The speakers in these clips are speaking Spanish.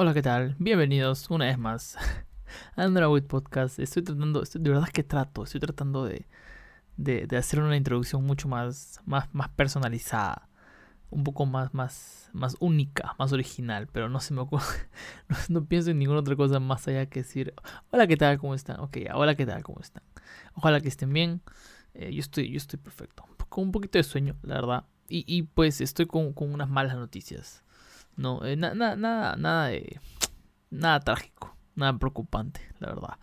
Hola, ¿qué tal? Bienvenidos una vez más a Underwood Podcast. Estoy tratando, de verdad que trato, estoy tratando de, de, hacer una introducción mucho más, más, más personalizada, un poco más, más, más única, más original, pero no se me ocurre, no, pienso en ninguna otra cosa más allá que decir, hola, ¿qué tal? ¿Cómo están? Ok, hola, ¿qué tal? ¿Cómo están? Ojalá que estén bien. Eh, yo, estoy, yo estoy perfecto, con un poquito de sueño, la verdad. Y, y pues estoy con, con unas malas noticias. No, eh, nada, nada, nada de, nada trágico, nada preocupante, la verdad.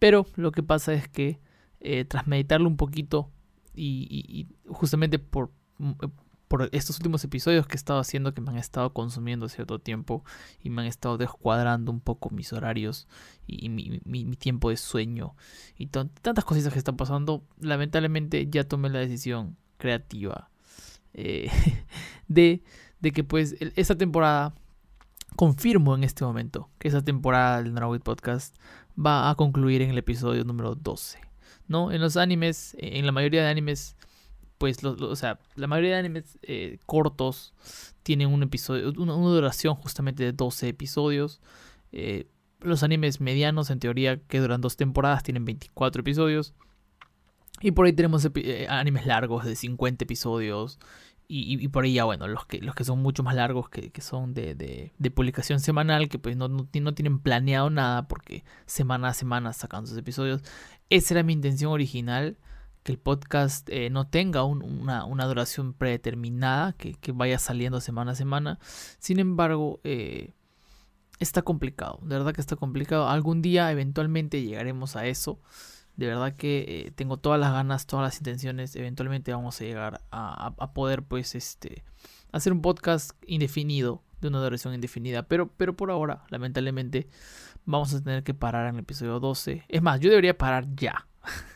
Pero lo que pasa es que eh, tras meditarlo un poquito y, justamente por, eh, por estos últimos episodios que he estado haciendo que me han estado consumiendo cierto tiempo y me han estado descuadrando un poco mis horarios y, mi, mi, tiempo de sueño y tantas cositas que están pasando, lamentablemente ya tomé la decisión creativa de de que pues esta temporada, confirmo en este momento que esta temporada del Narawit Podcast va a concluir en el episodio número 12. ¿No? En los animes, en la mayoría de animes, pues, o sea, la mayoría de animes eh, cortos tienen un episodio, una, duración justamente de 12 episodios. Eh, los animes medianos, en teoría, que duran dos temporadas, tienen 24 episodios. Y por ahí tenemos eh, animes largos de 50 episodios y, por ahí ya, bueno, los que, los que son mucho más largos, que, son de, de, publicación semanal, que pues no, no, tienen planeado nada porque semana a semana sacan sus episodios. Esa era mi intención original, que el podcast eh, no tenga una, una, duración predeterminada, que, que, vaya saliendo semana a semana. Sin embargo, eh, está complicado, de verdad que está complicado. Algún día eventualmente llegaremos a eso. De verdad que eh, tengo todas las ganas, todas las intenciones. Eventualmente vamos a llegar a, poder, pues, este, hacer un podcast indefinido, de una duración indefinida. Pero, pero por ahora, lamentablemente, vamos a tener que parar en el episodio 12. Es más, yo debería parar ya.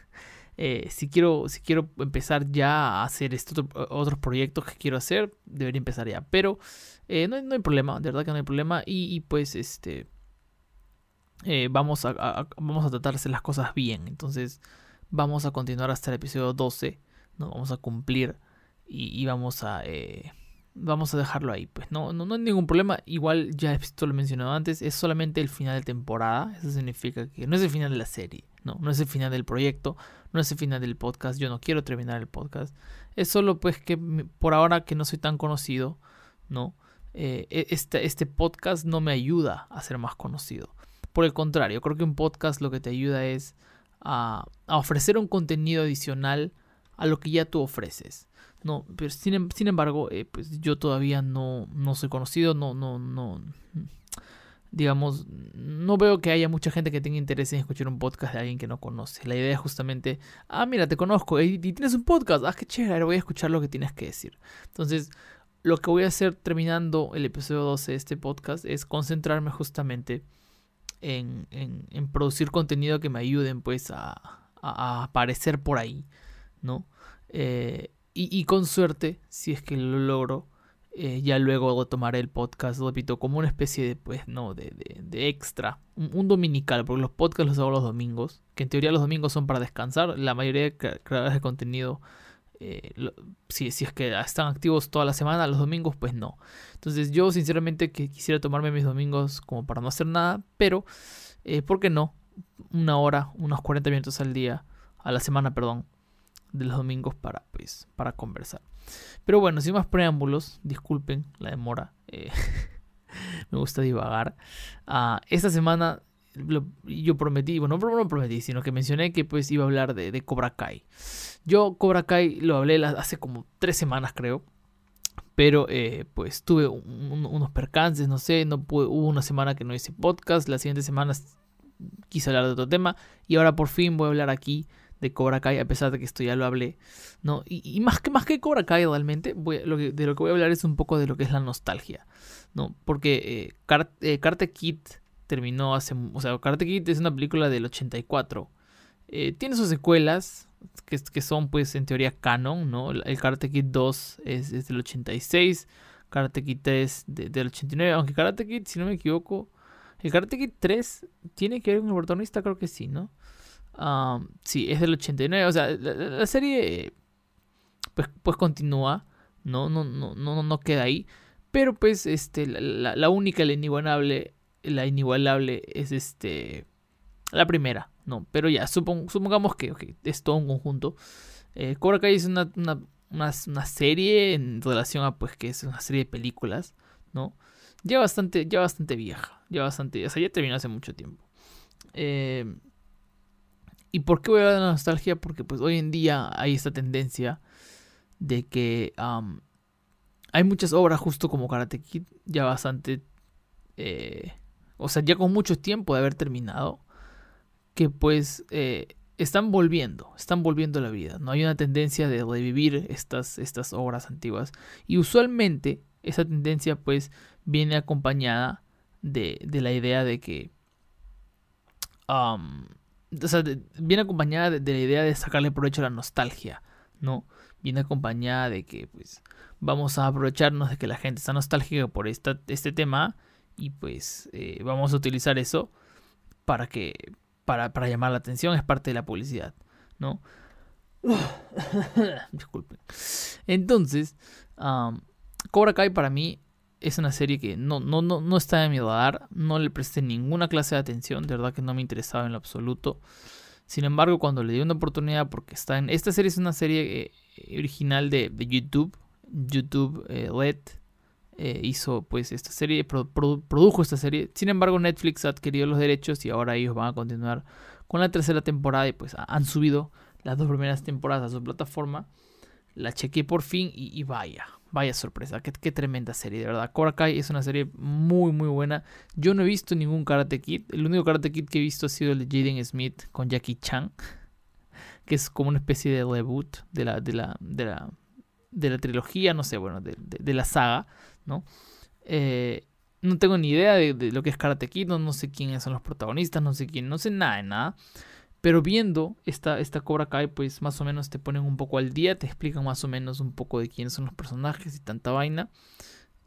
Eh, si, quiero, si quiero empezar ya a hacer estos otros proyectos que quiero hacer, debería empezar ya. Pero eh, no, hay problema, de verdad que no hay problema. Y pues, este eh, vamos, a, vamos a tratarse las cosas bien. Entonces vamos a continuar hasta el episodio 12. ¿no? Vamos a cumplir y, vamos a... Eh, vamos a dejarlo ahí. Pues no, no, no hay ningún problema. Igual ya esto lo he mencionado antes. Es solamente el final de temporada. Eso significa que no es el final de la serie. No, no es el final del proyecto. No es el final del podcast. Yo no quiero terminar el podcast. Es solo pues que por ahora que no soy tan conocido. ¿no? Este, este podcast no me ayuda a ser más conocido. Por el contrario, creo que un podcast lo que te ayuda es a, ofrecer un contenido adicional a lo que ya tú ofreces. No, pero sin, em, embargo, eh, pues yo todavía no, no soy conocido, no, no, no, digamos, no veo que haya mucha gente que tenga interés en escuchar un podcast de alguien que no conoce. La idea es justamente, ah, mira, te conozco y, tienes un podcast, ah, qué chévere, voy a escuchar lo que tienes que decir. Entonces, lo que voy a hacer terminando el episodio 12 de este podcast es concentrarme justamente en, en, producir contenido que me ayuden pues a, aparecer por ahí, ¿no? Eh, y, con suerte, si es que lo logro, eh, ya luego tomaré el podcast, repito, como una especie de, pues, no, de, de, extra, un, dominical, porque los podcasts los hago los domingos, que en teoría los domingos son para descansar, la mayoría de creadores de contenido eh, si, si, es que están activos toda la semana, los domingos pues no. Entonces yo sinceramente que quisiera tomarme mis domingos como para no hacer nada, pero eh, ¿por qué no? Una hora, unos 40 minutos al día, a la semana, perdón, de los domingos para pues para conversar. Pero bueno, sin más preámbulos, disculpen la demora. Eh, me gusta divagar. Uh, esta semana yo prometí, bueno, no, no prometí, sino que mencioné que pues iba a hablar de, de Cobra Kai. Yo Cobra Kai lo hablé hace como tres semanas creo. Pero eh, pues tuve unos percances, no sé, no pude, hubo una semana que no hice podcast, las siguientes semanas quise hablar de otro tema y ahora por fin voy a hablar aquí de Cobra Kai, a pesar de que esto ya lo hablé, ¿no? Y, más, que, más que Cobra Kai realmente, de lo que voy a hablar es un poco de lo que es la nostalgia, ¿no? Porque eh, eh Karate Kid terminó hace... O sea, Karate Kid es una película del 84. Eh, tiene sus secuelas, que, que, son pues en teoría canon, ¿no? El Karate Kid 2 es, del 86, Karate Kid 3 del 89, aunque Karate Kid, si no me equivoco, el Karate Kid 3 tiene que ver con el protagonista, creo que sí, ¿no? sí, es del 89, o sea, la, serie pues, pues continúa, ¿no? No, no, no, no queda ahí, pero pues este, la, la única, la inigualable la inigualable es este la primera, ¿no? Pero ya, supongamos que es todo un conjunto. Eh, Cobra Kai es una, una, una, serie en relación a pues que es una serie de películas, ¿no? Ya bastante, ya bastante vieja, ya bastante, o sea, ya terminó hace mucho tiempo. Eh, ¿Y por qué voy a hablar de la nostalgia? Porque pues hoy en día hay esta tendencia de que hay muchas obras justo como Karate Kid, ya bastante, eh, o sea, ya con mucho tiempo de haber terminado, que pues eh, están volviendo, están volviendo a la vida. No hay una tendencia de revivir estas, estas obras antiguas. Y usualmente esa tendencia pues viene acompañada de, de la idea de que... o sea, viene acompañada de, la idea de sacarle provecho a la nostalgia, ¿no? Viene acompañada de que pues vamos a aprovecharnos de que la gente está nostálgica por esta, este tema y pues eh, vamos a utilizar eso para que para, para, llamar la atención es parte de la publicidad no disculpen entonces Cobra Kai para mí es una serie que no, no, no, no está en mi radar, no le presté ninguna clase de atención, de verdad que no me interesaba en lo absoluto. Sin embargo, cuando le di una oportunidad, porque está en. Esta serie es una serie eh, original de, YouTube. YouTube eh, Red eh, hizo pues esta serie, produjo esta serie. Sin embargo, Netflix ha adquirido los derechos y ahora ellos van a continuar con la tercera temporada y pues han subido las dos primeras temporadas a su plataforma. La chequé por fin y vaya, Vaya sorpresa, qué, tremenda serie, de verdad. Cobra es una serie muy, muy buena. Yo no he visto ningún Karate Kid. El único Karate Kid que he visto ha sido el de Jaden Smith con Jackie Chan, que es como una especie de reboot de la, de la, de la, de la trilogía, no sé, bueno, de, de, la saga, ¿no? Eh, no tengo ni idea de, de, lo que es Karate Kid, no, no sé quiénes son los protagonistas, no sé quién, no sé nada de nada. Pero viendo esta, esta Cobra Kai, pues más o menos te ponen un poco al día, te explican más o menos un poco de quiénes son los personajes y tanta vaina.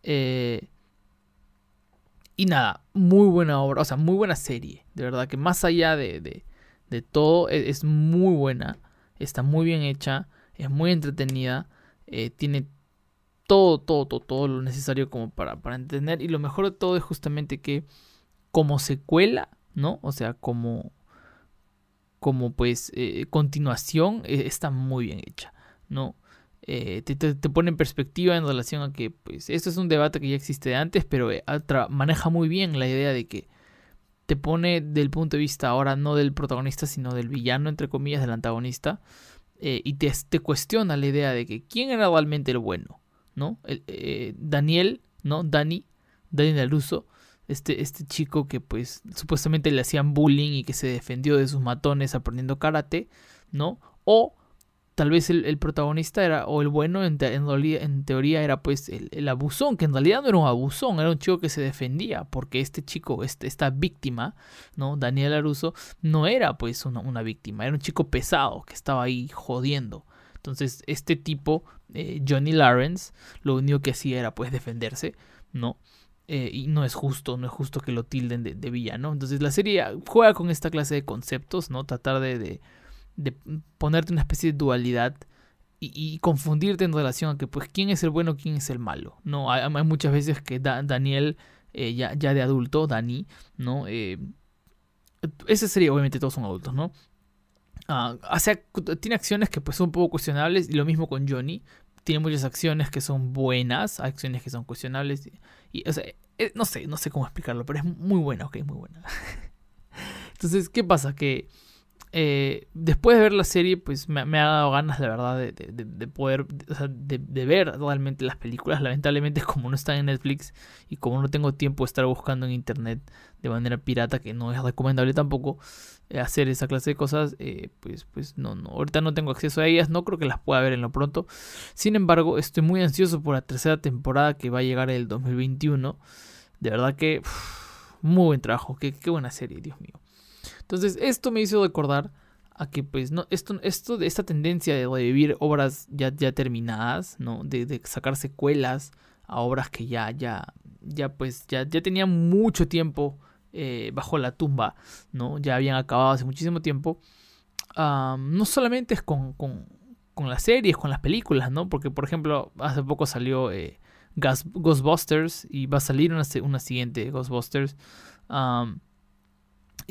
Eh, y nada, muy buena obra, o sea, muy buena serie. De verdad que más allá de, de, todo, e, es, muy buena. Está muy bien hecha, es muy entretenida. Eh, tiene todo, todo, todo, todo lo necesario como para, para entender. Y lo mejor de todo es justamente que como secuela, ¿no? O sea, como como pues eh, continuación eh, está muy bien hecha, ¿no? Eh, te, pone en perspectiva en relación a que pues esto es un debate que ya existe antes, pero maneja muy bien la idea de que te pone del punto de vista ahora no del protagonista, sino del villano, entre comillas, del antagonista, y te, te, cuestiona la idea de que quién era realmente el bueno, ¿no? Daniel, ¿no? Dani, Dani Laruso, este, este chico que pues supuestamente le hacían bullying y que se defendió de sus matones aprendiendo karate, ¿no? O tal vez el, protagonista era, o el bueno en, en, teoría era pues el, abusón, que en realidad no era un abusón, era un chico que se defendía, porque este chico, este, esta víctima, ¿no? Daniel Aruso, no era pues una, una, víctima, era un chico pesado que estaba ahí jodiendo. Entonces este tipo, eh, Johnny Lawrence, lo único que hacía era pues defenderse, ¿no? Eh, y no es justo, no es justo que lo tilden de, villano. Entonces la serie juega con esta clase de conceptos, ¿no? Tratar de, de, ponerte una especie de dualidad y, confundirte en relación a que, pues, quién es el bueno, quién es el malo, ¿no? Hay, muchas veces que Daniel, eh, ya, ya, de adulto, Dani, ¿no? Eh, esa serie, obviamente, todos son adultos, ¿no? Ah, tiene acciones que pues son un poco cuestionables y lo mismo con Johnny, tiene muchas acciones que son buenas, acciones que son cuestionables. Y, o sea, eh, no sé, no sé cómo explicarlo, pero es muy buena, ok, muy buena. Entonces, ¿qué pasa? Que eh, después de ver la serie, pues me, ha dado ganas, la verdad, de, poder, de, ver realmente las películas. Lamentablemente, como no están en Netflix y como no tengo tiempo de estar buscando en internet de manera pirata, que no es recomendable tampoco eh, hacer esa clase de cosas, eh, pues, pues no, no, ahorita no tengo acceso a ellas, no creo que las pueda ver en lo pronto. Sin embargo, estoy muy ansioso por la tercera temporada que va a llegar el 2021. De verdad que, muy buen trabajo, qué, qué buena serie, Dios mío. Entonces, esto me hizo recordar a que, pues, no, esto, esto de esta tendencia de revivir obras ya, ya terminadas, ¿no? De, sacar secuelas a obras que ya, ya, ya, pues, ya, ya tenían mucho tiempo eh, bajo la tumba, ¿no? Ya habían acabado hace muchísimo tiempo. no solamente es con, con, con, las series, con las películas, ¿no? Porque, por ejemplo, hace poco salió eh, Ghostbusters y va a salir una, una siguiente Ghostbusters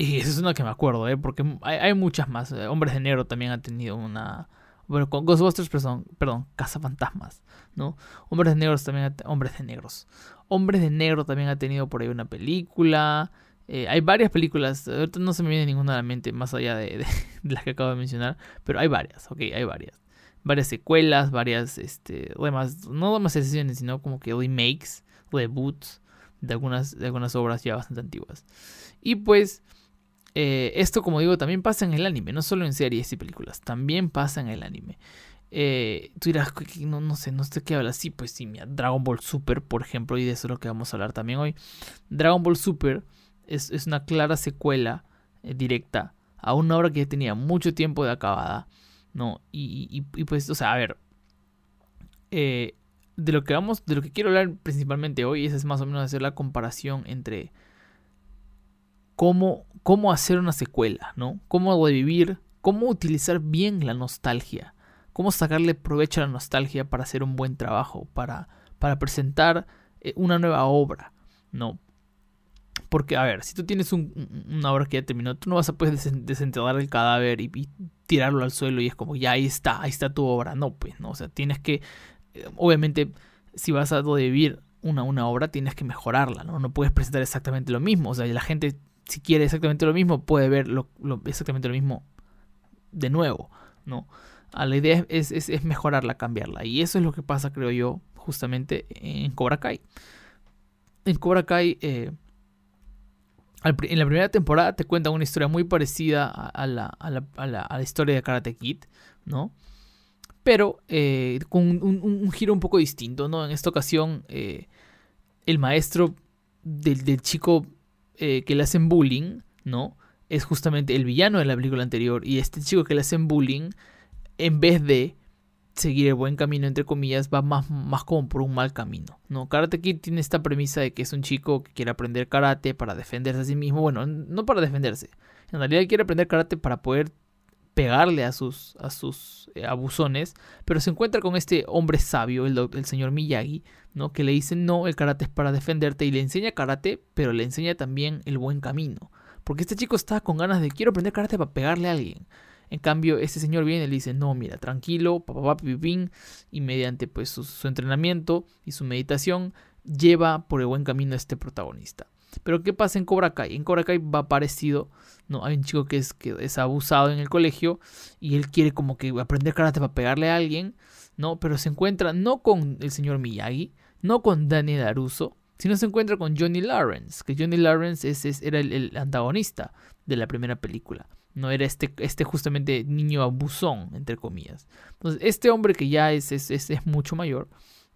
y esa es una que me acuerdo, ¿eh? porque hay, muchas más. Hombres de Negro también ha tenido una... Bueno, con Ghostbusters, perdón, perdón, Fantasmas, ¿no? Hombres de Negros también Hombres de Negros. Hombres de Negro también ha tenido por ahí una película. Eh, hay varias películas, ahorita no se me viene ninguna a la mente más allá de, las que acabo de mencionar, pero hay varias, ok, hay varias. Varias secuelas, varias, este, además, no sesiones, sino como que remakes, reboots de algunas, de algunas obras ya bastante antiguas. Y pues, eh, esto como digo, también pasa en el anime, no solo en series y películas, también pasa en el anime. Eh, tú dirás, no, no sé, no sé qué habla. Sí, pues sí, mira, Dragon Ball Super, por ejemplo, y de eso es lo que vamos a hablar también hoy. Dragon Ball Super es, una clara secuela eh, directa a una obra que ya tenía mucho tiempo de acabada, ¿no? Y, pues, o sea, a ver, de lo que vamos, de lo que quiero hablar principalmente hoy es más o menos hacer la comparación entre cómo, cómo hacer una secuela, ¿no? Cómo revivir, cómo utilizar bien la nostalgia, cómo sacarle provecho a la nostalgia para hacer un buen trabajo, para, para presentar eh, una nueva obra, ¿no? Porque, a ver, si tú tienes una obra que ya terminó, tú no vas a poder desenterrar el cadáver y, tirarlo al suelo y es como, ya ahí está, ahí está tu obra. No, pues, no. O sea, tienes que, eh, obviamente, si vas a revivir una, una obra, tienes que mejorarla, ¿no? No puedes presentar exactamente lo mismo. O sea, la gente, si quiere exactamente lo mismo, puede ver exactamente lo mismo de nuevo, ¿no? A la idea es, mejorarla, cambiarla. Y eso es lo que pasa, creo yo, justamente en Cobra Kai. En Cobra Kai... Eh, en la primera temporada te cuenta una historia muy parecida a, la, historia de Karate Kid, ¿no? Pero eh, con un, giro un poco distinto, ¿no? En esta ocasión, eh, el maestro del, chico eh, que le hacen bullying, ¿no? Es justamente el villano de la película anterior. Y este chico que le hacen bullying, en vez de seguir el buen camino, entre comillas, va más, más como por un mal camino. ¿no? Karate Kid tiene esta premisa de que es un chico que quiere aprender karate para defenderse a sí mismo. Bueno, no para defenderse. En realidad quiere aprender karate para poder pegarle a sus, a sus eh, abusones. Pero se encuentra con este hombre sabio, el, señor Miyagi, ¿no? que le dice no, el karate es para defenderte y le enseña karate, pero le enseña también el buen camino. Porque este chico está con ganas de quiero aprender karate para pegarle a alguien. En cambio, este señor viene y le dice, no, mira, tranquilo, papá, y mediante pues su, entrenamiento y su meditación, lleva por el buen camino a este protagonista. Pero ¿qué pasa en Cobra Kai? En Cobra Kai va parecido, ¿no? Hay un chico que es, que es abusado en el colegio y él quiere como que aprender karate para pegarle a alguien, ¿no? Pero se encuentra no con el señor Miyagi, no con Daniel Aruso, sino se encuentra con Johnny Lawrence, que Johnny Lawrence es, era el antagonista de la primera película. No era este, este justamente niño abusón, entre comillas. Entonces, este hombre que ya es, es, es, mucho mayor,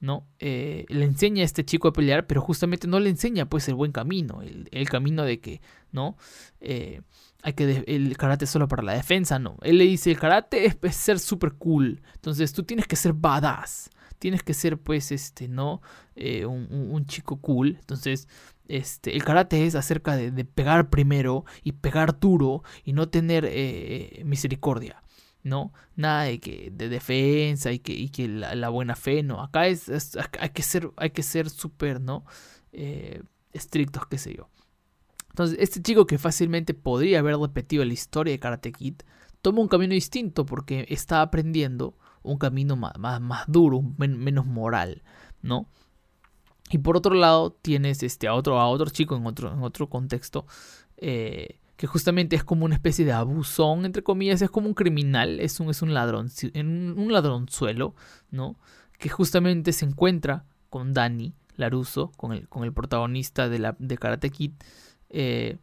¿no? Eh, le enseña a este chico a pelear, pero justamente no le enseña pues el buen camino, el, camino de que, ¿no? Eh, hay que el karate solo para la defensa, no. Él le dice, el karate es, ser super cool, entonces tú tienes que ser badass, tienes que ser pues este, ¿no? Eh, un, chico cool. Entonces, este, el karate es acerca de, pegar primero y pegar duro y no tener eh, misericordia. ¿No? Nada de que de defensa y que, y que la, buena fe, no. Acá es, hay que ser, hay que ser súper, ¿no? Eh, estrictos, qué sé yo. Entonces, este chico que fácilmente podría haber repetido la historia de Karate Kid, toma un camino distinto porque está aprendiendo un camino más, más, duro, menos moral, ¿no? Y por otro lado tienes este, a, otro, a otro chico en otro, en otro contexto eh, que justamente es como una especie de abusón, entre comillas, es como un criminal, es un, es un ladrón, un ladronzuelo, ¿no? Que justamente se encuentra con Danny Laruso, con el, con el protagonista de, la, de Karate Kid, eh,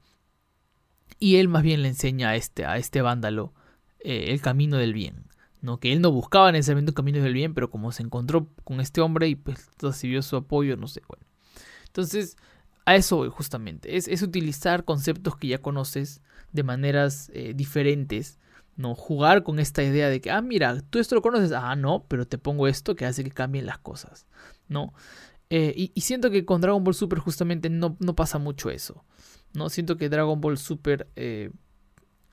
y él más bien le enseña a este, a este vándalo eh, el camino del bien, ¿no? Que él no buscaba necesariamente un camino del bien, pero como se encontró con este hombre y pues recibió su apoyo, no sé, bueno. Entonces, a eso justamente. Es, utilizar conceptos que ya conoces de maneras eh, diferentes, ¿no? Jugar con esta idea de que, ah, mira, tú esto lo conoces, ah, no, pero te pongo esto que hace que cambien las cosas, ¿no? Eh, y, siento que con Dragon Ball Super justamente no, no, pasa mucho eso, ¿no? Siento que Dragon Ball Super eh,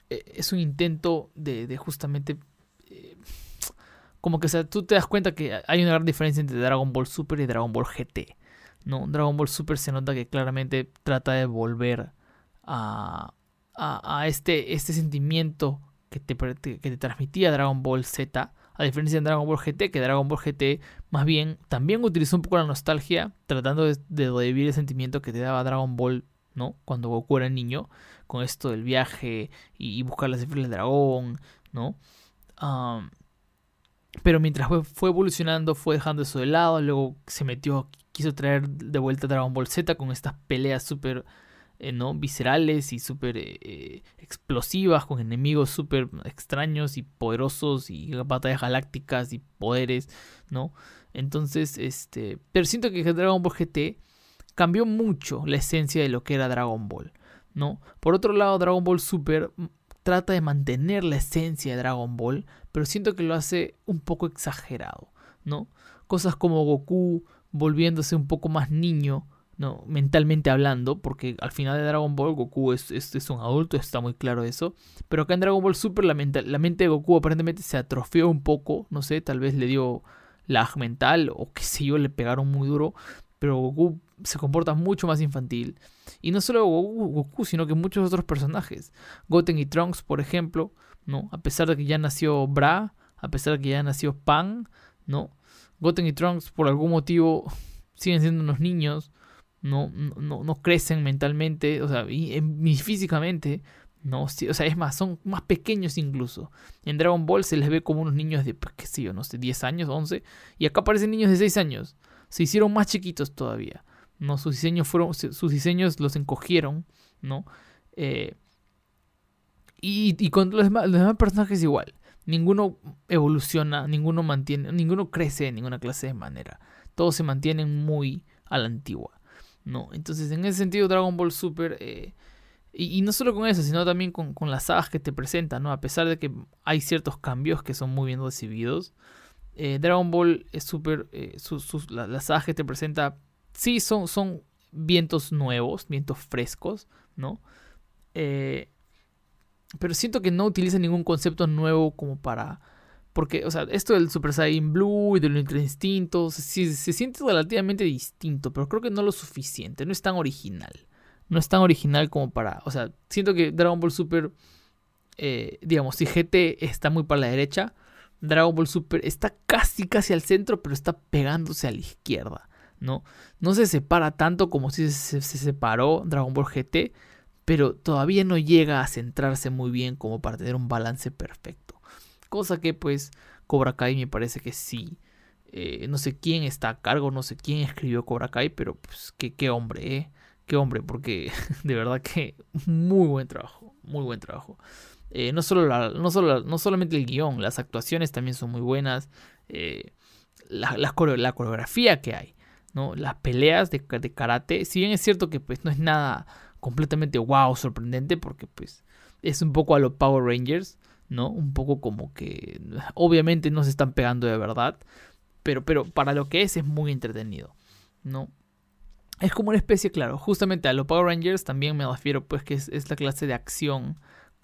es un intento de, justamente como que sea, tú te das cuenta que hay una gran diferencia entre Dragon Ball Super y Dragon Ball GT. ¿No? Dragon Ball Super se nota que claramente trata de volver a, a, este, este sentimiento que te, que te transmitía Dragon Ball Z, a diferencia de Dragon Ball GT, que Dragon Ball GT más bien también utilizó un poco la nostalgia, tratando de, de el sentimiento que te daba Dragon Ball, ¿no? Cuando Goku era niño, con esto del viaje y, buscar las esferas del dragón, ¿no? pero mientras fue, evolucionando, fue dejando eso de lado, luego se metió, quiso traer de vuelta Dragon Ball Z con estas peleas súper eh, ¿no? viscerales y súper eh, eh, explosivas, con enemigos súper extraños y poderosos y batallas galácticas y poderes, ¿no? Entonces, este, pero siento que Dragon Ball GT cambió mucho la esencia de lo que era Dragon Ball, ¿no? Por otro lado, Dragon Ball Super trata de mantener la esencia de Dragon Ball, pero siento que lo hace un poco exagerado, ¿no? Cosas como Goku volviéndose un poco más niño, ¿no? Mentalmente hablando, porque al final de Dragon Ball Goku es, es, un adulto, está muy claro eso. Pero acá en Dragon Ball Super la, la mente de Goku aparentemente se atrofió un poco, no sé, tal vez le dio lag mental o qué sé yo, le pegaron muy duro. Pero Goku se comporta mucho más infantil. Y no solo Goku, sino que muchos otros personajes. Goten y Trunks, por ejemplo, ¿no? A pesar de que ya nació Bra, a pesar de que ya nació Pan, ¿no? Goten y Trunks por algún motivo siguen siendo unos niños, no, no, no crecen mentalmente, o sea, y, físicamente, no, o sea, es más, son más pequeños incluso. En Dragon Ball se les ve como unos niños de, pues, qué sé yo, no sé, 10 años, 11, y acá aparecen niños de 6 años. Se hicieron más chiquitos todavía. ¿no? Sus diseños fueron, sus diseños los encogieron, ¿no? Eh, y, y, con los demás, personajes igual. Ninguno evoluciona, ninguno mantiene, ninguno crece de ninguna clase de manera. Todos se mantienen muy a la antigua, ¿no? Entonces, en ese sentido, Dragon Ball Super... Eh, y, no solo con eso, sino también con, las sagas que te presentan, ¿no? A pesar de que hay ciertos cambios que son muy bien recibidos, eh, Dragon Ball es súper... sus, las sagas que te presenta sí son, son vientos nuevos, vientos frescos, ¿no? Eh, pero siento que no utiliza ningún concepto nuevo como para... Porque, o sea, esto del Super Saiyan Blue y del Ultra Instinto se, se, siente relativamente distinto, pero creo que no lo suficiente, no es tan original. No es tan original como para... O sea, siento que Dragon Ball Super, eh, digamos, si GT está muy para la derecha, Dragon Ball Super está casi, casi al centro, pero está pegándose a la izquierda. ¿no? No se separa tanto como si se, separó Dragon Ball GT, pero todavía no llega a centrarse muy bien como para tener un balance perfecto. Cosa que pues Cobra Kai me parece que sí. Eh, no sé quién está a cargo, no sé quién escribió Cobra Kai, pero pues qué, hombre, ¿eh? Qué hombre, porque de verdad que muy buen trabajo, muy buen trabajo. Eh, no, solo no, solo no solamente el guion, las actuaciones también son muy buenas. Eh, la, la, coreografía que hay. ¿no? Las peleas de, karate, si bien es cierto que pues no es nada completamente wow, sorprendente, porque pues es un poco a los Power Rangers, ¿no? Un poco como que obviamente no se están pegando de verdad, pero, pero para lo que es es muy entretenido, ¿no? Es como una especie, claro, justamente a los Power Rangers también me refiero pues que es, es la clase de acción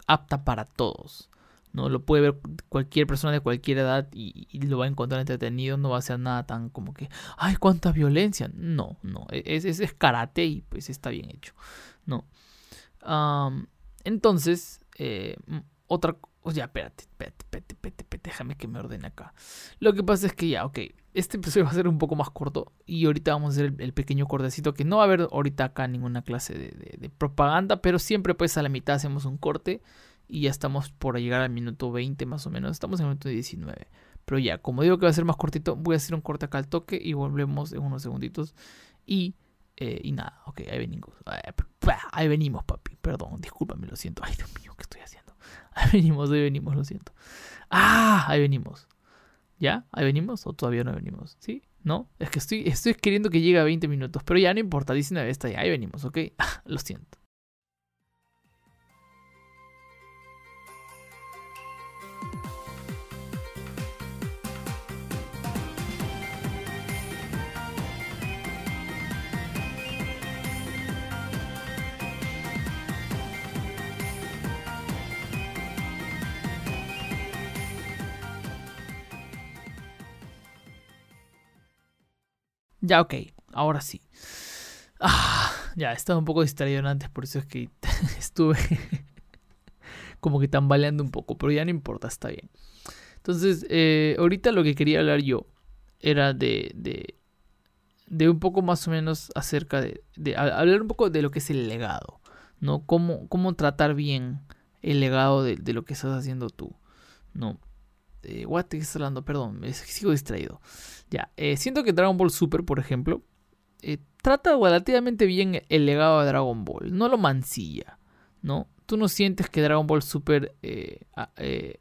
apta para todos, ¿no? Lo puede ver cualquier persona de cualquier edad y, lo va a encontrar entretenido, no va a ser nada tan como que, ay, cuánta violencia. No, no, e, es, es, karate y pues está bien hecho, ¿no? entonces, eh, otra o ya, espérate, espérate, espérate, espérate, déjame que me ordene acá. Lo que pasa es que ya, ok, este episodio va a ser un poco más corto y ahorita vamos a hacer el, pequeño cortecito que no va a haber ahorita acá ninguna clase de, de propaganda, pero siempre pues a la mitad hacemos un corte y ya estamos por llegar al minuto 20 más o menos. Estamos en el minuto 19. Pero ya, como digo que va a ser más cortito, voy a hacer un corte acá al toque y volvemos en unos segunditos. Y, eh, y nada, ok, ahí venimos. Ahí venimos, papi. Perdón, discúlpame, lo siento. Ay, Dios mío, ¿qué estoy haciendo? Ahí venimos, ahí venimos, lo siento. Ah, ahí venimos. ¿Ya? ¿Ahí venimos o todavía no venimos? ¿Sí? ¿No? Es que estoy, estoy queriendo que llegue a 20 minutos, pero ya no importa, 19 está ya, ahí venimos, ¿ok? lo siento. Ya, ok, ahora sí. Ah, ya, estaba un poco distraído antes, por eso es que estuve como que tambaleando un poco, pero ya no importa, está bien. Entonces, eh, ahorita lo que quería hablar yo era de, de, de un poco más o menos acerca de, de, hablar un poco de lo que es el legado, ¿no? Cómo, cómo tratar bien el legado de, de lo que estás haciendo tú, ¿no? Eh, what ¿qué estás hablando? Perdón, sigo distraído. Ya, eh, siento que Dragon Ball Super, por ejemplo, eh, trata relativamente bien el legado de Dragon Ball, no lo mancilla, ¿no? Tú no sientes que Dragon Ball Super eh,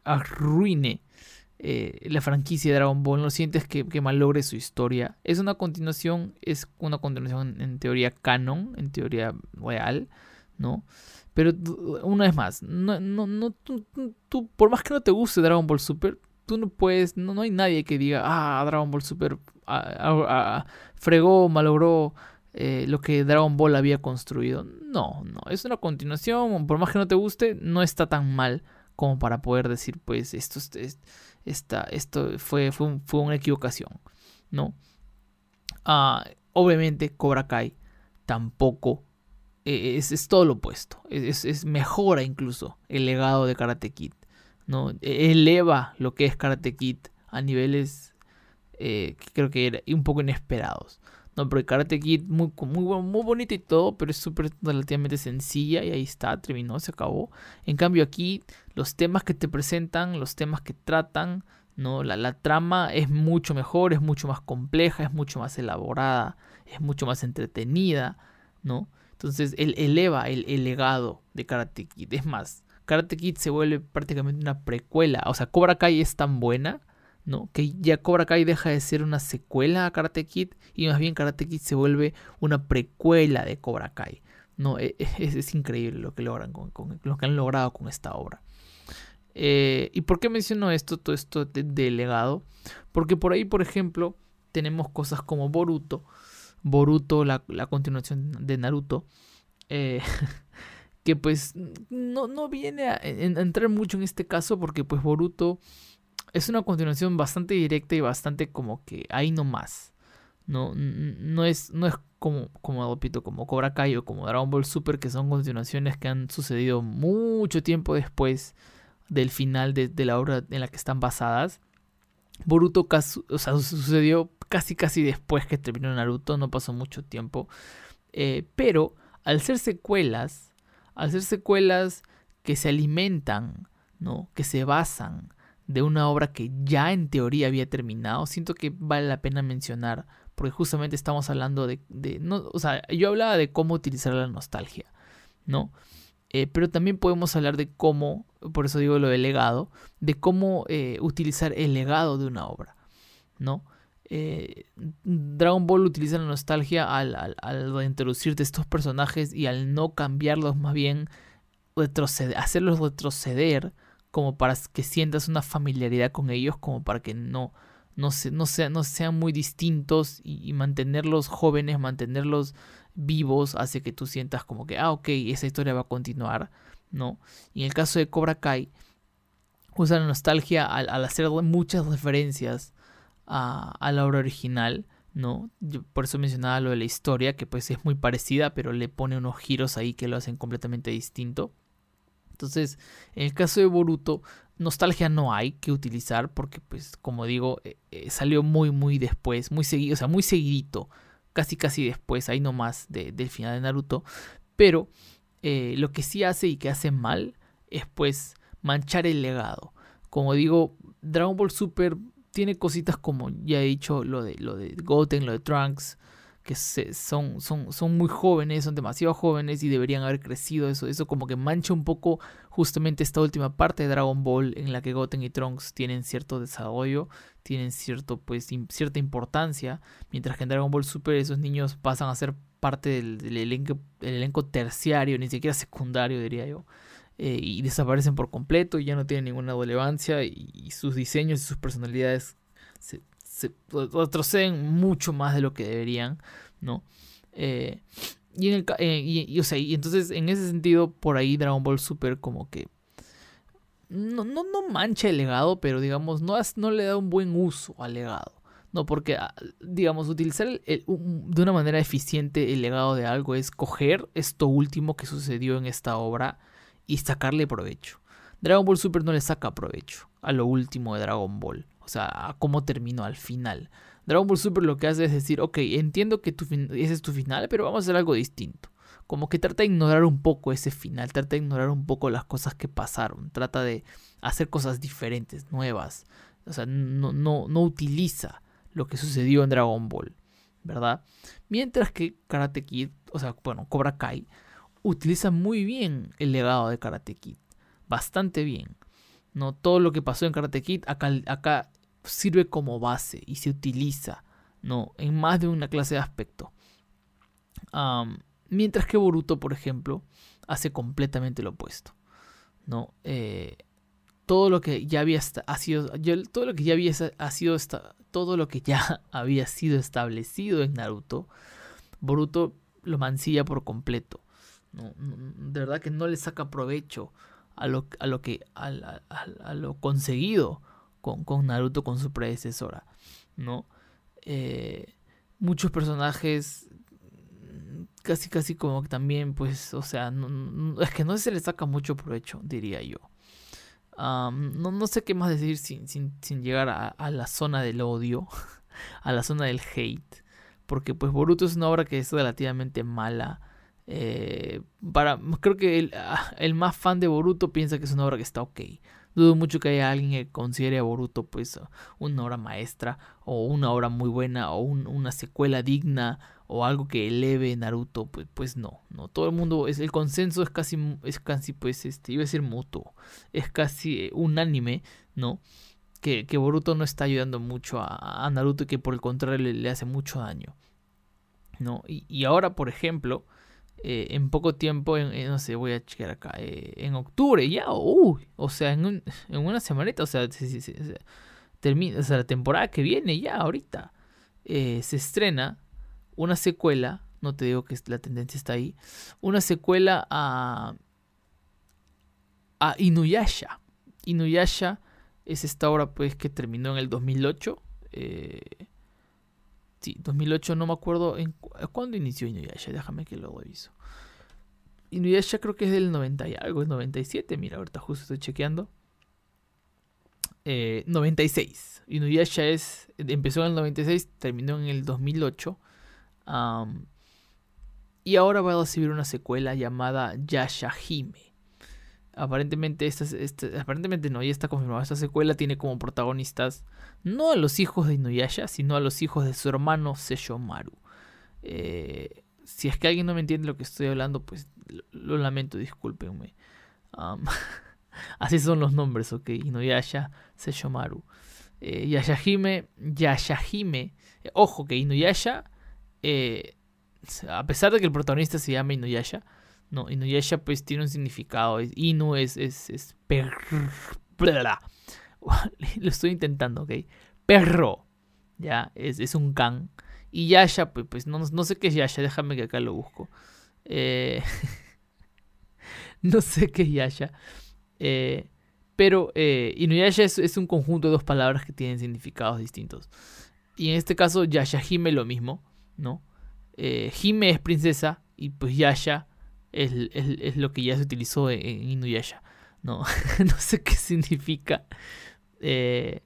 arruine la franquicia de Dragon Ball, no sientes que, que, malogre su historia. Es una continuación, es una continuación en teoría canon, en teoría real, ¿no? Pero una vez más, no, no, no, tú, por más que no te guste Dragon Ball Super, tú no puedes, no, no hay nadie que diga, ah, Dragon Ball Super fregó, malogró eh, lo que Dragon Ball había construido. No, no, es una continuación, por más que no te guste, no está tan mal como para poder decir, pues, esto, esta, esto fue, fue, fue, una equivocación, ¿no? Ah, obviamente, Cobra Kai tampoco eh, es, es, todo lo opuesto, es, es, mejora incluso el legado de Karate Kid. ¿No? E-, eleva lo que es Karate Kid a niveles eh, que creo que era un poco inesperados. No, porque Karate Kid muy, muy, muy bonito y todo, pero es súper relativamente sencilla y ahí está, terminó, se acabó. En cambio aquí los temas que te presentan, los temas que tratan, ¿no? La, la trama es mucho mejor, es mucho más compleja, es mucho más elaborada, es mucho más entretenida, ¿no? Entonces él eleva el, el legado de Karate Kid. Es más, Karate Kid se vuelve prácticamente una precuela. O sea, Cobra Kai es tan buena, ¿no? Que ya Cobra Kai deja de ser una secuela a Karate Kid y más bien Karate Kid se vuelve una precuela de Cobra Kai. No, e, e, es, increíble lo que logran con, lo que han logrado con esta obra. Eh, ¿Y por qué menciono esto, todo esto de, legado? Porque por ahí, por ejemplo, tenemos cosas como Boruto. Boruto, la, continuación de Naruto. Eh, que pues no, no viene a, entrar mucho en este caso porque pues Boruto es una continuación bastante directa y bastante como que ahí nomás. No, no es, no es como, como repito, como Cobra Kai o como Dragon Ball Super, que son continuaciones que han sucedido mucho tiempo después del final de, la obra en la que están basadas. Boruto o sea, sucedió casi casi después que terminó Naruto, no pasó mucho tiempo. Eh, pero al ser secuelas, hacer secuelas que se alimentan, ¿no? Que se basan de una obra que ya en teoría había terminado, siento que vale la pena mencionar, porque justamente estamos hablando de, no, o sea, yo hablaba de cómo utilizar la nostalgia, ¿no? Eh, pero también podemos hablar de cómo, por eso digo lo del legado, de cómo eh, utilizar el legado de una obra, ¿no? Eh, Dragon Ball utiliza la nostalgia al, al, estos personajes y al no cambiarlos, más bien hacerlos retroceder como para que sientas una familiaridad con ellos, como para que no, no, se, no, sea, no sean muy distintos y, mantenerlos jóvenes, mantenerlos vivos, hace que tú sientas como que, ah, ok, esa historia va a continuar, ¿no? Y en el caso de Cobra Kai, usa la nostalgia al, al hacer muchas referencias a, la obra original, ¿no? por eso mencionaba lo de la historia, que pues es muy parecida, pero le pone unos giros ahí que lo hacen completamente distinto. Entonces, en el caso de Boruto, nostalgia no hay que utilizar porque, pues, como digo, eh, eh, salió muy, muy después, muy seguido, o sea, muy seguidito, casi, casi después, ahí nomás del final de Naruto. Pero eh, lo que sí hace y que hace mal es, pues, manchar el legado. Como digo, Dragon Ball Super tiene cositas como ya he dicho, lo de, lo de Goten, lo de Trunks, que son, son, son muy jóvenes, son demasiado jóvenes y deberían haber crecido. Eso, eso como que mancha un poco justamente esta última parte de Dragon Ball en la que Goten y Trunks tienen cierto desarrollo, tienen cierto, pues, cierta importancia, mientras que en Dragon Ball Super esos niños pasan a ser parte del, elenco, el elenco terciario, ni siquiera secundario diría yo. Eh, y desaparecen por completo y ya no tienen ninguna relevancia y, sus diseños y sus personalidades se, retroceden mucho más de lo que deberían, ¿no? Eh, y, en el, eh, y, o sea, y entonces en ese sentido por ahí Dragon Ball Super como que no, no, no mancha el legado, pero digamos no, no le da un buen uso al legado. No, porque, ah, digamos, utilizar de una manera eficiente el legado de algo es coger esto último que sucedió en esta obra y sacarle provecho. Dragon Ball Super no le saca provecho a lo último de Dragon Ball, o sea, a cómo terminó al final. Dragon Ball Super lo que hace es decir, ok, entiendo que ese es tu final, pero vamos a hacer algo distinto. Como que trata de ignorar un poco ese final, trata de ignorar un poco las cosas que pasaron, trata de hacer cosas diferentes, nuevas. O sea, no, no, no utiliza lo que sucedió en Dragon Ball, ¿verdad? Mientras que Karate Kid, o sea, bueno, Cobra Kai, utiliza muy bien el legado de Karate Kid, bastante bien. No todo lo que pasó en Karate Kid acá, sirve como base y se utiliza, no, en más de una clase de aspecto. mientras que Boruto, por ejemplo, hace completamente lo opuesto, no. Eh, todo lo que ya había ha sido todo lo que ya había ha sido todo lo que ya había sido establecido en Naruto Boruto lo mancilla por completo de verdad que no le saca provecho a lo, a lo que a, lo conseguido con, con, Naruto con su predecesora no eh, muchos personajes casi casi como que también pues o sea es que no se le saca mucho provecho diría yo no, no, sé qué más decir sin, sin, llegar a, la zona del odio, a la zona del hate. Porque pues Boruto es una obra que es relativamente mala. Eh, para, creo que el, ah, el, más fan de Boruto piensa que es una obra que está ok. Dudo mucho que haya alguien que considere a Boruto pues una obra maestra o una obra muy buena o una secuela digna o algo que eleve Naruto, pues, pues no, no, todo el mundo, es, el consenso es casi, es casi pues, este, iba a decir mutuo, es casi eh, unánime, ¿no? Que, que, Boruto no está ayudando mucho a, Naruto y que por el contrario le, hace mucho daño, ¿no? Y, ahora, por ejemplo, eh, en poco tiempo, en, no sé, voy a chequear acá, eh, en octubre ya, uy, o sea, en, en una semanita, o sea, termina, o sea, la temporada que viene ya, ahorita, se estrena una secuela, no te digo que la tendencia está ahí, una secuela a, a Inuyasha. Inuyasha es esta obra pues que terminó en el 2008. Eh, sí, 2008 no me acuerdo en cuándo inició Inuyasha, déjame que lo reviso. Inuyasha creo que es del 90 y algo, es 97, mira, ahorita justo estoy chequeando. 96. Eh, Inuyasha es, empezó en el 96, terminó en el 2008 y ahora va a recibir una secuela llamada Yashahime. Aparentemente, esta, aparentemente no, ya está confirmado. Esta secuela tiene como protagonistas no a los hijos de Inuyasha, sino a los hijos de su hermano Seshomaru. Eh, si es que alguien no me entiende lo que estoy hablando, pues lo, lamento, discúlpenme. así son los nombres, ok. Inuyasha, Seshomaru. Eh, Yashahime, Yashahime. Eh, ojo que Inuyasha a pesar de que el protagonista se llama Inuyasha, no, Inuyasha pues tiene un significado. Inu es, es, es Lo estoy intentando, ok. Perro. Ya, es, es un can. Y Yasha, pues, pues no, no, sé qué es Yasha, déjame que acá lo busco. Eh, no sé qué es Yasha. Eh, pero Inuyasha es, es, un conjunto de dos palabras que tienen significados distintos. Y en este caso, Yashahime lo mismo. ¿no? Eh, Hime es princesa y pues Yasha es, lo que ya se utilizó en, Inuyasha. No, no sé qué significa. Eh,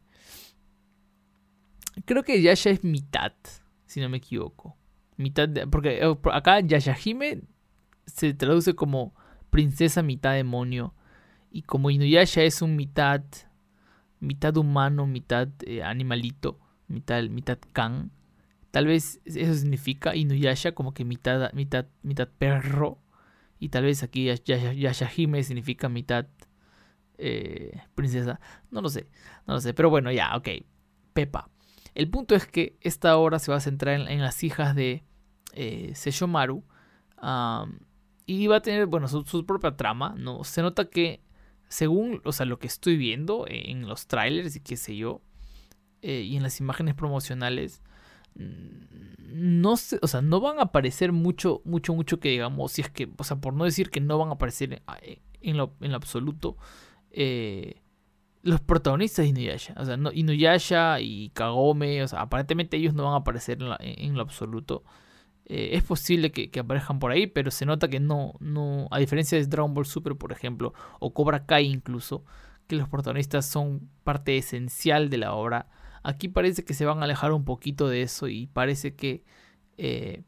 creo que Yasha es mitad, si no me equivoco. Mitad porque eh, acá Yashahime se traduce como princesa mitad demonio. Y como Inuyasha es un mitad, mitad humano, mitad eh, animalito, mitad, mitad kan, Tal vez eso significa Inuyasha como que mitad, mitad, mitad perro. Y tal vez aquí Yashahime significa mitad eh, princesa. No lo sé, no lo sé. Pero bueno, ya, ok. Pepa. El punto es que esta obra se va a centrar en, las hijas de eh, y va a tener, bueno, su, propia trama. ¿no? Se nota que, según o sea, lo que estoy viendo en los trailers y qué sé yo, eh, y en las imágenes promocionales, no sé, o sea, no van a aparecer mucho, mucho, mucho que digamos, si es que, o sea, por no decir que no van a aparecer en, lo, en absoluto, eh, los protagonistas de Inuyasha. O sea, no, Inuyasha y Kagome, o sea, aparentemente ellos no van a aparecer en, lo absoluto. Eh, es posible que, aparezcan por ahí, pero se nota que no, no, a diferencia de Dragon Ball Super, por ejemplo, o Cobra Kai incluso, que los protagonistas son parte esencial de la obra. Aquí parece que se van a alejar un poquito de eso y parece que eh,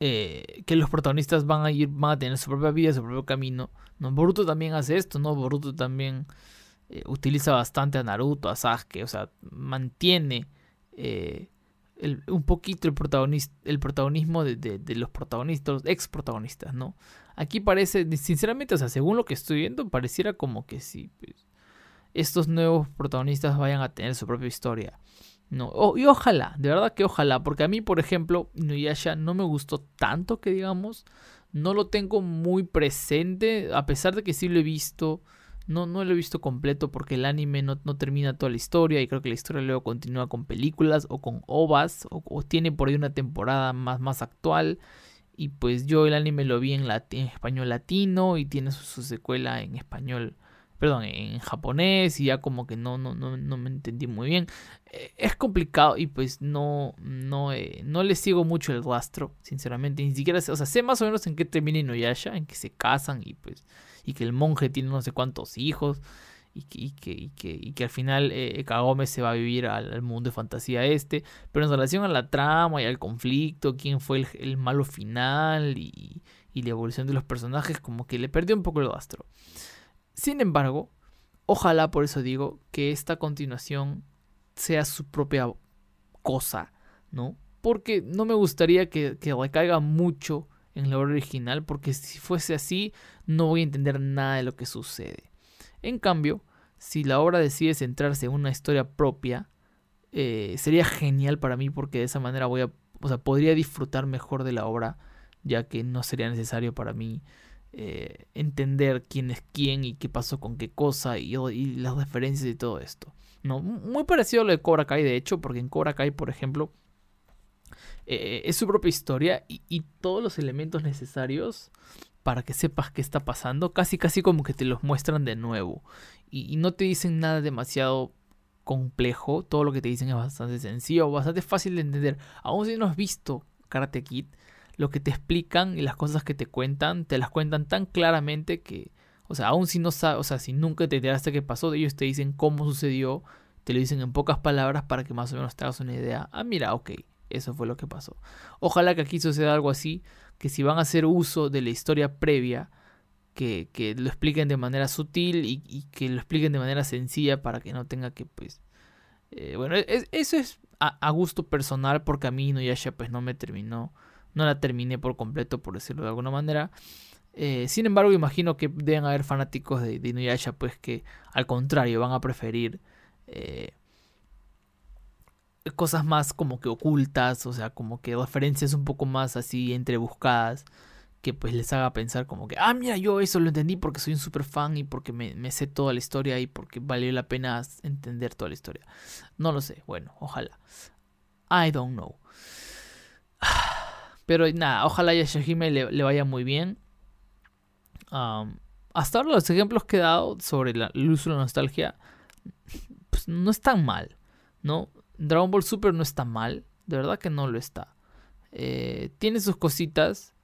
eh, que los protagonistas van a ir, van a tener su propia vida, su propio camino. ¿no? Boruto también hace esto, ¿no? Boruto también eh, utiliza bastante a Naruto, a Sasuke, o sea, mantiene un poquito el, el protagonismo de, los protagonistas, los ex protagonistas, ¿no? Aquí parece, sinceramente, o sea, según lo que estoy viendo, pareciera como que sí, pues, estos nuevos protagonistas vayan a tener su propia historia. No, y ojalá, de verdad que ojalá, porque a mí, por ejemplo, Inuyasha no me gustó tanto que digamos, no lo tengo muy presente, a pesar de que sí lo he visto, no, no lo he visto completo porque el anime no, termina toda la historia y creo que la historia luego continúa con películas o con ovas o, tiene por ahí una temporada más, más actual y pues yo el anime lo vi en, en español latino y tiene su secuela en español perdón, en japonés y ya como que no, no, no, no me entendí muy bien. Eh, es complicado y pues no, no, eh, no le sigo mucho el rastro, sinceramente. Ni siquiera o sea, sé más o menos en qué termina Inuyasha, en que se casan y pues, y que el monje tiene no sé cuántos hijos. Y que, y que, y que, al final eh, Kagome se va a vivir al, mundo de fantasía este. Pero en relación a la trama y al conflicto, quién fue el, el malo final y, y, la evolución de los personajes, como que le perdió un poco el rastro. Sin embargo, ojalá por eso digo que esta continuación sea su propia cosa, ¿no? Porque no me gustaría que, que recaiga mucho en la obra original, porque si fuese así, no voy a entender nada de lo que sucede. En cambio, si la obra decide centrarse en una historia propia, eh, sería genial para mí porque de esa manera voy a, o sea, podría disfrutar mejor de la obra, ya que no sería necesario para mí eh, entender quién es quién y qué pasó con qué cosa y, las referencias y todo esto. ¿no? Muy parecido a lo de Cobra Kai, de hecho, porque en Cobra Kai, por ejemplo, eh, es su propia historia y, todos los elementos necesarios para que sepas qué está pasando, casi casi como que te los muestran de nuevo. Y, y no te dicen nada demasiado complejo, todo lo que te dicen es bastante sencillo, bastante fácil de entender. Aún si no has visto Karate Kid, lo que te explican y las cosas que te cuentan, te las cuentan tan claramente que, o sea, aún si no sabes, o sea, si nunca te enteraste qué pasó, ellos te dicen cómo sucedió, te lo dicen en pocas palabras para que más o menos te hagas una idea. Ah, mira, ok, eso fue lo que pasó. Ojalá que aquí suceda algo así, que si van a hacer uso de la historia previa, que, que lo expliquen de manera sutil y, que lo expliquen de manera sencilla para que no tenga que, pues... Eh, bueno, eso es a, a, gusto personal porque a mí Inuyasha pues no me terminó no la terminé por completo, por decirlo de alguna manera. Eh, sin embargo, imagino que deben haber fanáticos de, Inuyasha, pues que al contrario van a preferir eh, cosas más como que ocultas, o sea, como que referencias un poco más así entrebuscadas, que pues les haga pensar como que, ah, mira, yo eso lo entendí porque soy un super fan y porque me, me sé toda la historia y porque valió la pena entender toda la historia. No lo sé, bueno, ojalá. I don't know. Pero nada, ojalá Yashahime le, vaya muy bien. hasta ahora los ejemplos que he dado sobre el uso de la nostalgia pues, no están mal, ¿no? Dragon Ball Super no está mal, de verdad que no lo está. Eh, tiene sus cositas,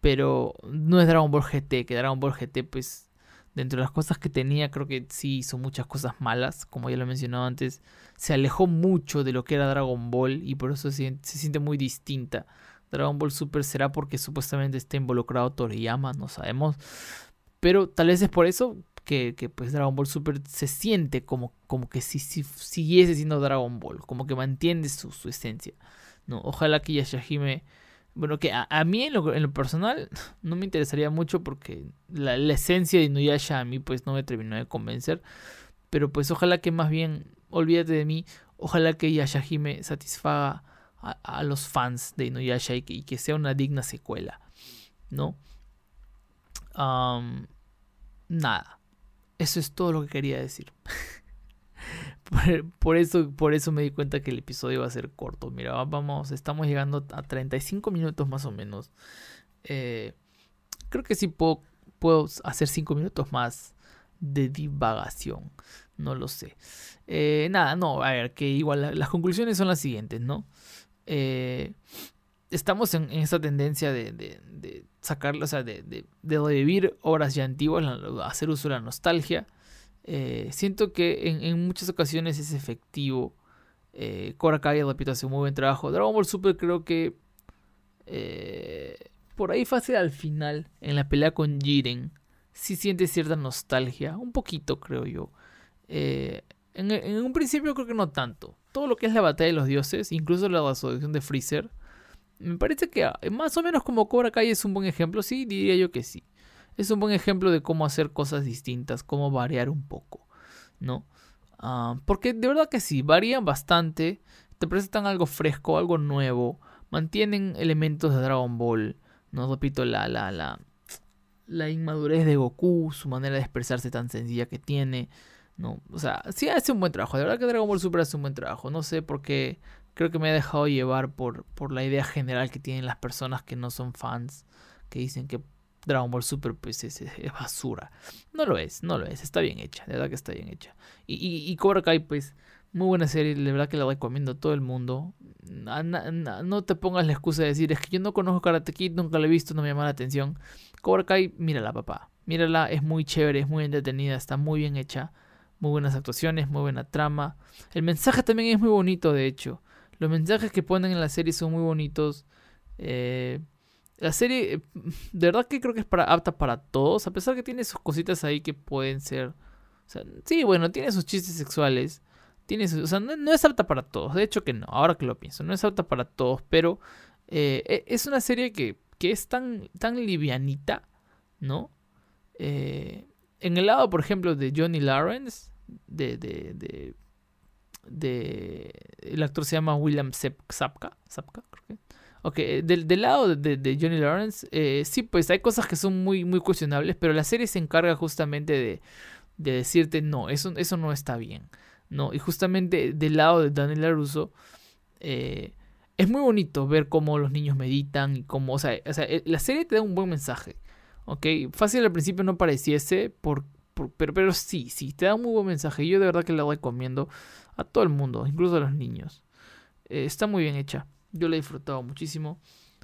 pero no es Dragon Ball GT, que Dragon Ball GT pues dentro de las cosas que tenía creo que sí hizo muchas cosas malas, como ya lo he mencionado antes, se alejó mucho de lo que era Dragon Ball y por eso se siente muy distinta Dragon Ball Super será porque supuestamente está involucrado Toriyama, no sabemos. Pero tal vez es por eso que, pues Dragon Ball Super se siente como, como que si, si siguiese siendo Dragon Ball, como que mantiene su, esencia. ¿no? Ojalá que Yashahime... Bueno, que a, mí en lo, personal no me interesaría mucho porque la, esencia de Inuyasha a mí pues no me terminó de convencer. Pero pues ojalá que más bien, olvídate de mí, ojalá que Yashahime satisfaga a, los fans de Inuyasha y que, sea una digna secuela, ¿no? nada, eso es todo lo que quería decir. por, eso, por eso me di cuenta que el episodio iba a ser corto. Mira, vamos, estamos llegando a 35 minutos más o menos. Eh, creo que sí puedo, puedo hacer 5 minutos más de divagación. No lo sé. Eh, nada, no, a ver, que igual las conclusiones son las siguientes, ¿no? Eh, estamos en, esta tendencia de, de, de o sea, de, revivir obras ya antiguas, hacer uso de la nostalgia. Eh, siento que en, muchas ocasiones es efectivo. Eh, Cobra Kai, repito, hace un muy buen trabajo. Dragon Ball Super creo que por ahí fácil al final, en la pelea con Jiren, sí siente cierta nostalgia, un poquito creo yo. En, un principio creo que no tanto. Todo lo que es la batalla de los dioses, incluso la resolución de Freezer, me parece que ah, más o menos como Cobra Kai es un buen ejemplo, sí, diría yo que sí. Es un buen ejemplo de cómo hacer cosas distintas, cómo variar un poco, ¿no? Ah, porque de verdad que sí, varían bastante, te presentan algo fresco, algo nuevo, mantienen elementos de Dragon Ball, no repito, la, la, la, la inmadurez de Goku, su manera de expresarse tan sencilla que tiene, ¿no? O sea, sí hace un buen trabajo, de verdad que Dragon Ball Super hace un buen trabajo, no sé por qué creo que me ha dejado llevar por, por la idea general que tienen las personas que no son fans, que dicen que Dragon Ball Super pues es, basura. No lo es, no lo es, está bien hecha, de verdad que está bien hecha. Y, y, y Cobra Kai pues muy buena serie, de verdad que la recomiendo a todo el mundo. No, te pongas la excusa de decir, es que yo no conozco Karate Kid, nunca lo he visto, no me llama la atención. Cobra Kai, mírala papá, mírala, es muy chévere, es muy entretenida, está muy bien hecha. Muy buenas actuaciones, muy buena trama. El mensaje también es muy bonito, de hecho. Los mensajes que ponen en la serie son muy bonitos. Eh, la serie, de verdad que creo que es apta para todos, a pesar que tiene sus cositas ahí que pueden ser... O sea, sí, bueno, tiene sus chistes sexuales. Tiene o sea, no, es apta para todos. De hecho que no, ahora que lo pienso, no es apta para todos. Pero eh, e, es una serie que, que, es tan, tan livianita, ¿no? Eh, en el lado, por ejemplo, de Johnny Lawrence, de, de, de el actor se llama William Zapka, Zapka creo que. Ok, del, del lado de, de, Johnny Lawrence, eh, sí, pues hay cosas que son muy, muy cuestionables, pero la serie se encarga justamente de, de decirte, no, eso, eso no está bien. No, y justamente del lado de Daniel LaRusso, eh, es muy bonito ver cómo los niños meditan y cómo, o sea, o sea, eh, la serie te da un buen mensaje. Ok, fácil al principio no pareciese, por, pero, pero sí, sí, te da un muy buen mensaje. Yo de verdad que la recomiendo a todo el mundo, incluso a los niños. Eh, está muy bien hecha. Yo la he disfrutado muchísimo.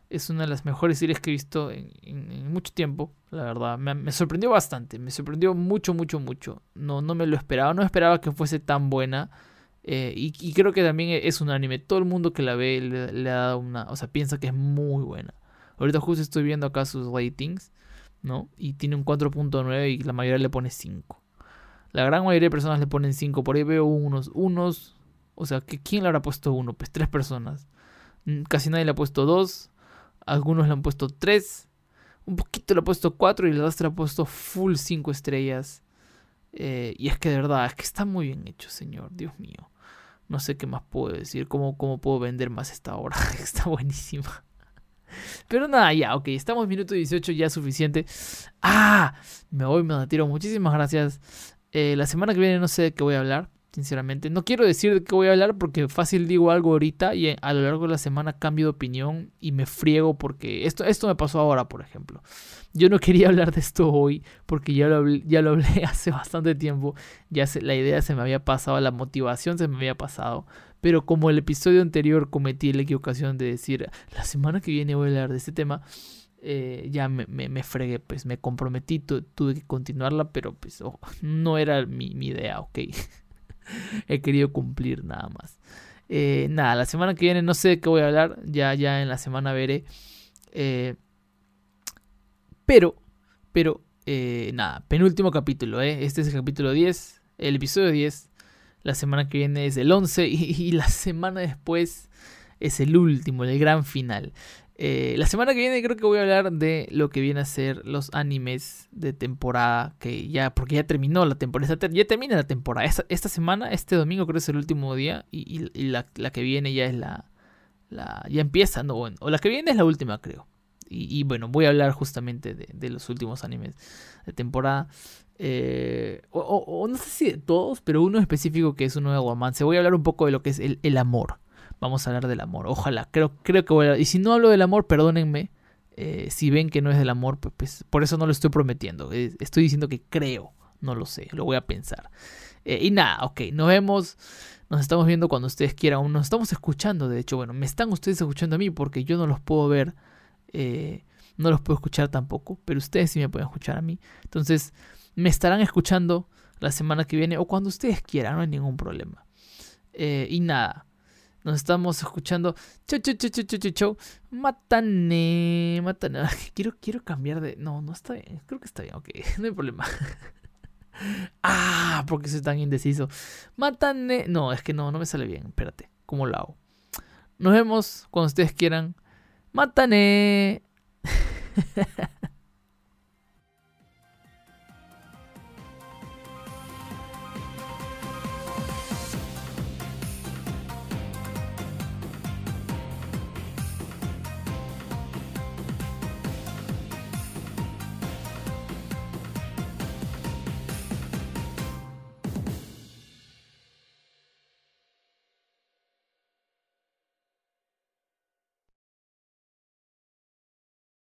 Es una de las mejores series que he visto en, mucho tiempo, la verdad. Me, sorprendió bastante, me sorprendió mucho, mucho, mucho. No, no me lo esperaba, no esperaba que fuese tan buena. Eh, y, creo que también es un anime. Todo el mundo que la ve le, ha dado una. O sea, piensa que es muy buena. Ahorita justo estoy viendo acá sus ratings, ¿no? Y tiene un 4.9 y la mayoría le pone 5. La gran mayoría de personas le ponen 5. Por ahí veo unos, unos. O sea, que ¿quién le habrá puesto uno? Pues tres personas. Mm, casi nadie le ha puesto dos. Algunos le han puesto tres. Un poquito le ha puesto cuatro y el resto le ha puesto full cinco estrellas. Eh, y es que de verdad, es que está muy bien hecho, señor. Dios mío. No sé qué más puedo decir. ¿Cómo, cómo puedo vender más esta obra? está buenísima. Pero nada, ya, ok. Estamos minuto 18, ya suficiente. Ah, me voy, me retiro. Muchísimas gracias. Eh, la semana que viene no sé de qué voy a hablar, sinceramente. No quiero decir de qué voy a hablar porque fácil digo algo ahorita y a lo largo de la semana cambio de opinión y me friego porque esto, esto me pasó ahora, por ejemplo. Yo no quería hablar de esto hoy porque ya lo, ya lo hablé hace bastante tiempo. Ya la idea se me había pasado, la motivación se me había pasado. Pero como el episodio anterior cometí la equivocación de decir la semana que viene voy a hablar de este tema eh, ya me, me, fregué, pues me comprometí, tuve que continuarla, pero pues oh, no era mi, idea, ok. He querido cumplir nada más. Eh, nada, la semana que viene no sé de qué voy a hablar, ya, ya en la semana veré. Eh, pero, pero, nada, penúltimo capítulo, Este es el capítulo 10, el episodio 10. La semana que viene es el 11 y la semana después es el último, el gran final. Eh, la semana que viene creo que voy a hablar de lo que viene a ser los animes de temporada, que ya, porque ya terminó la temporada, ya termina la temporada. Esta, semana, este domingo creo que es el último día y, la, que viene ya es la, la ya empieza, no, bueno, o la que viene es la última creo. Y, bueno, voy a hablar justamente de, los últimos animes de temporada. Eh, o, no sé si de todos, pero uno específico que es uno de romance. Voy a hablar un poco de lo que es el amor vamos a hablar del amor. Ojalá, creo, creo que voy a... Y si no hablo del amor, perdónenme. Eh, si ven que no es del amor, pues, pues, por eso no lo estoy prometiendo. estoy diciendo que creo, No lo sé, lo voy a pensar. Eh, y nada, ok, nos vemos. Nos estamos viendo cuando ustedes quieran. Nos estamos escuchando, de hecho. Bueno, me están ustedes escuchando a mí porque yo no los puedo ver. No los puedo escuchar tampoco. Pero ustedes sí me pueden escuchar a mí. Entonces, me estarán escuchando la semana que viene o cuando ustedes quieran. No hay ningún problema. Eh, y nada. Nos estamos escuchando. Chau, chau, chau, chau, chau, chau. Matane. Matane. Quiero, quiero cambiar de. No, no está bien. Creo que está bien. Ok, no hay problema. ah, porque soy tan indeciso. Matane. No, es que no, no me sale bien. Espérate. ¿Cómo lo hago? Nos vemos cuando ustedes quieran. Matane.